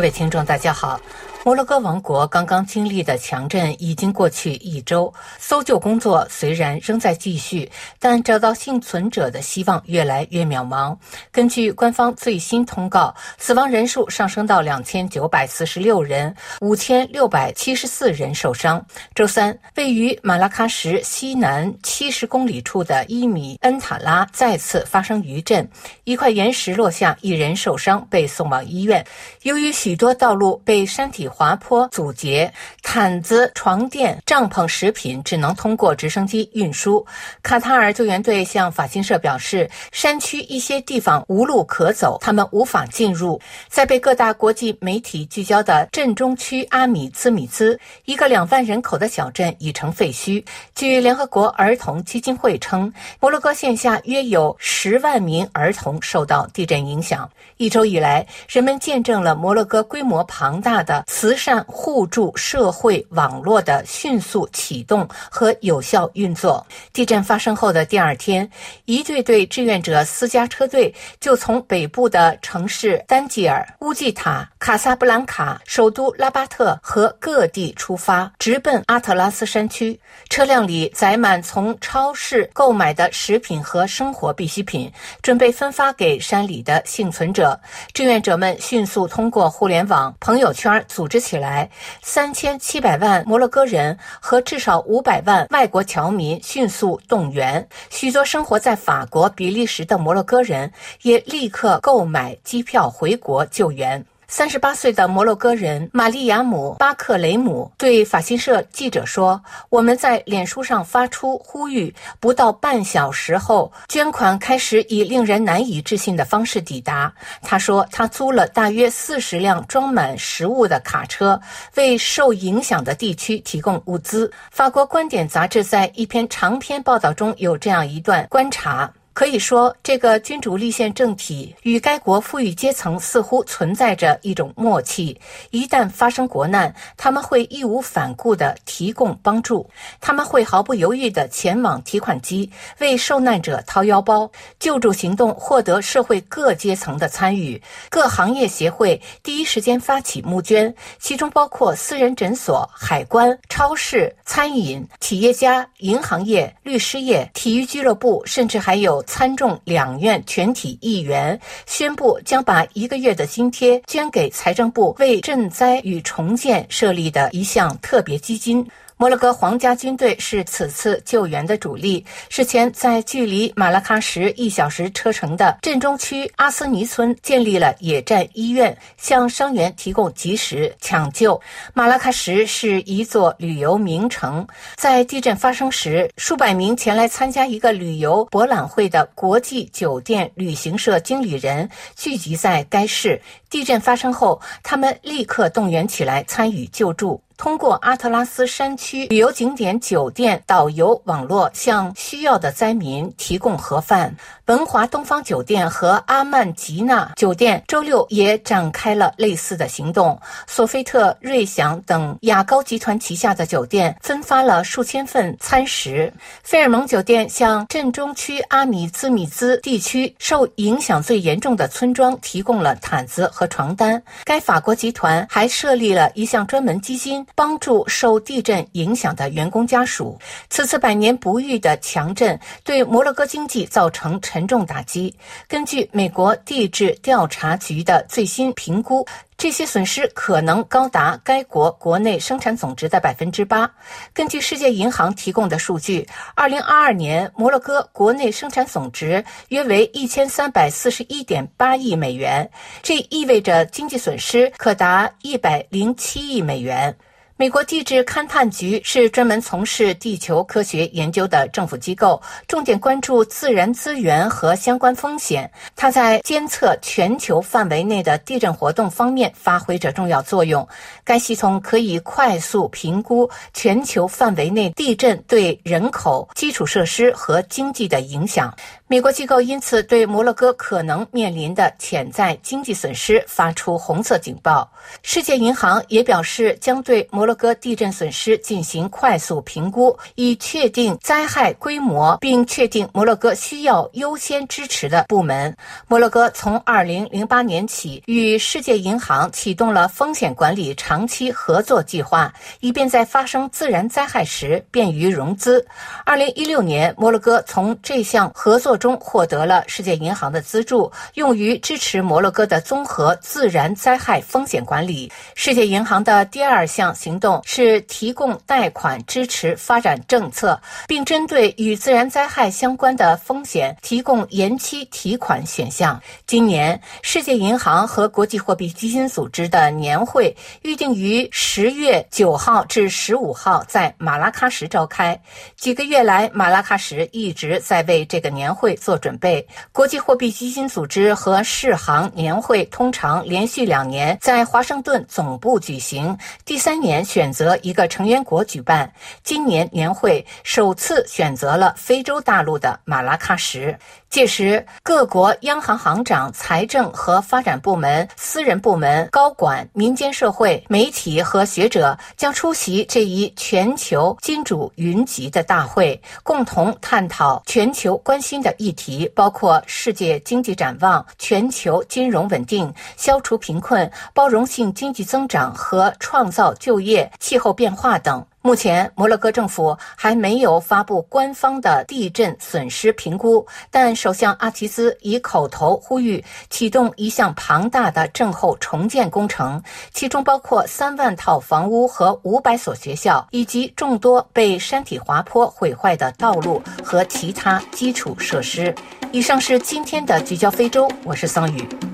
各位听众，大家好。摩洛哥王国刚刚经历的强震已经过去一周，搜救工作虽然仍在继续，但找到幸存者的希望越来越渺茫。根据官方最新通告，死亡人数上升到两千九百四十六人，五千六百七十四人受伤。周三，位于马拉喀什西南七十公里处的伊米恩塔拉再次发生余震，一块岩石落下，一人受伤，被送往医院。由于许多道路被山体滑坡阻截，毯子、床垫、帐篷、食品只能通过直升机运输。卡塔尔救援队向法新社表示，山区一些地方无路可走，他们无法进入。在被各大国际媒体聚焦的镇中区阿米兹米兹，一个两万人口的小镇已成废墟。据联合国儿童基金会称，摩洛哥线下约有十万名儿童受到地震影响。一周以来，人们见证了摩洛哥规模庞大的慈善互助社会网络的迅速启动和有效运作。地震发生后的第二天，一队队志愿者私家车队就从北部的城市丹吉尔、乌季塔、卡萨布兰卡、首都拉巴特和各地出发，直奔阿特拉斯山区。车辆里载满从超市购买的食品和生活必需品，准备分发给山里的幸存者。志愿者们迅速通过互联网、朋友圈组织起来，三千七百万摩洛哥人和至少五百万外国侨民迅速动员。许多生活在法国、比利时的摩洛哥人也立刻购买机票回国救援。三十八岁的摩洛哥人玛丽亚姆·巴克雷姆对法新社记者说：“我们在脸书上发出呼吁，不到半小时后，捐款开始以令人难以置信的方式抵达。”他说：“他租了大约四十辆装满食物的卡车，为受影响的地区提供物资。”法国观点杂志在一篇长篇报道中有这样一段观察。可以说，这个君主立宪政体与该国富裕阶层似乎存在着一种默契。一旦发生国难，他们会义无反顾地提供帮助，他们会毫不犹豫地前往提款机为受难者掏腰包。救助行动获得社会各阶层的参与，各行业协会第一时间发起募捐，其中包括私人诊所、海关、超市、餐饮、企业家、银行业、律师业、体育俱乐部，甚至还有。参众两院全体议员宣布，将把一个月的津贴捐给财政部为赈灾与重建设立的一项特别基金。摩洛哥皇家军队是此次救援的主力。事前，在距离马拉喀什一小时车程的镇中区阿斯尼村建立了野战医院，向伤员提供及时抢救。马拉喀什是一座旅游名城，在地震发生时，数百名前来参加一个旅游博览会的国际酒店旅行社经理人聚集在该市。地震发生后，他们立刻动员起来参与救助。通过阿特拉斯山区旅游景点酒店导游网络，向需要的灾民提供盒饭。文华东方酒店和阿曼吉纳酒店周六也展开了类似的行动。索菲特、瑞享等雅高集团旗下的酒店分发了数千份餐食。费尔蒙酒店向镇中区阿米兹米兹地区受影响最严重的村庄提供了毯子和床单。该法国集团还设立了一项专门基金。帮助受地震影响的员工家属。此次百年不遇的强震对摩洛哥经济造成沉重打击。根据美国地质调查局的最新评估，这些损失可能高达该国国内生产总值的百分之八。根据世界银行提供的数据，二零二二年摩洛哥国内生产总值约为一千三百四十一点八亿美元，这意味着经济损失可达一百零七亿美元。美国地质勘探局是专门从事地球科学研究的政府机构，重点关注自然资源和相关风险。它在监测全球范围内的地震活动方面发挥着重要作用。该系统可以快速评估全球范围内地震对人口、基础设施和经济的影响。美国机构因此对摩洛哥可能面临的潜在经济损失发出红色警报。世界银行也表示，将对摩洛哥地震损失进行快速评估，以确定灾害规模，并确定摩洛哥需要优先支持的部门。摩洛哥从2008年起与世界银行启动了风险管理长期合作计划，以便在发生自然灾害时便于融资。2016年，摩洛哥从这项合作。中获得了世界银行的资助，用于支持摩洛哥的综合自然灾害风险管理。世界银行的第二项行动是提供贷款支持发展政策，并针对与自然灾害相关的风险提供延期提款选项。今年，世界银行和国际货币基金组织的年会预定于十月九号至十五号在马拉喀什召开。几个月来，马拉喀什一直在为这个年会。做准备。国际货币基金组织和世行年会通常连续两年在华盛顿总部举行，第三年选择一个成员国举办。今年年会首次选择了非洲大陆的马拉喀什。届时，各国央行行长、财政和发展部门、私人部门高管、民间社会、媒体和学者将出席这一全球金主云集的大会，共同探讨全球关心的议题，包括世界经济展望、全球金融稳定、消除贫困、包容性经济增长和创造就业、气候变化等。目前，摩洛哥政府还没有发布官方的地震损失评估，但首相阿齐兹以口头呼吁启动一项庞大的震后重建工程，其中包括三万套房屋和五百所学校，以及众多被山体滑坡毁坏的道路和其他基础设施。以上是今天的聚焦非洲，我是桑宇。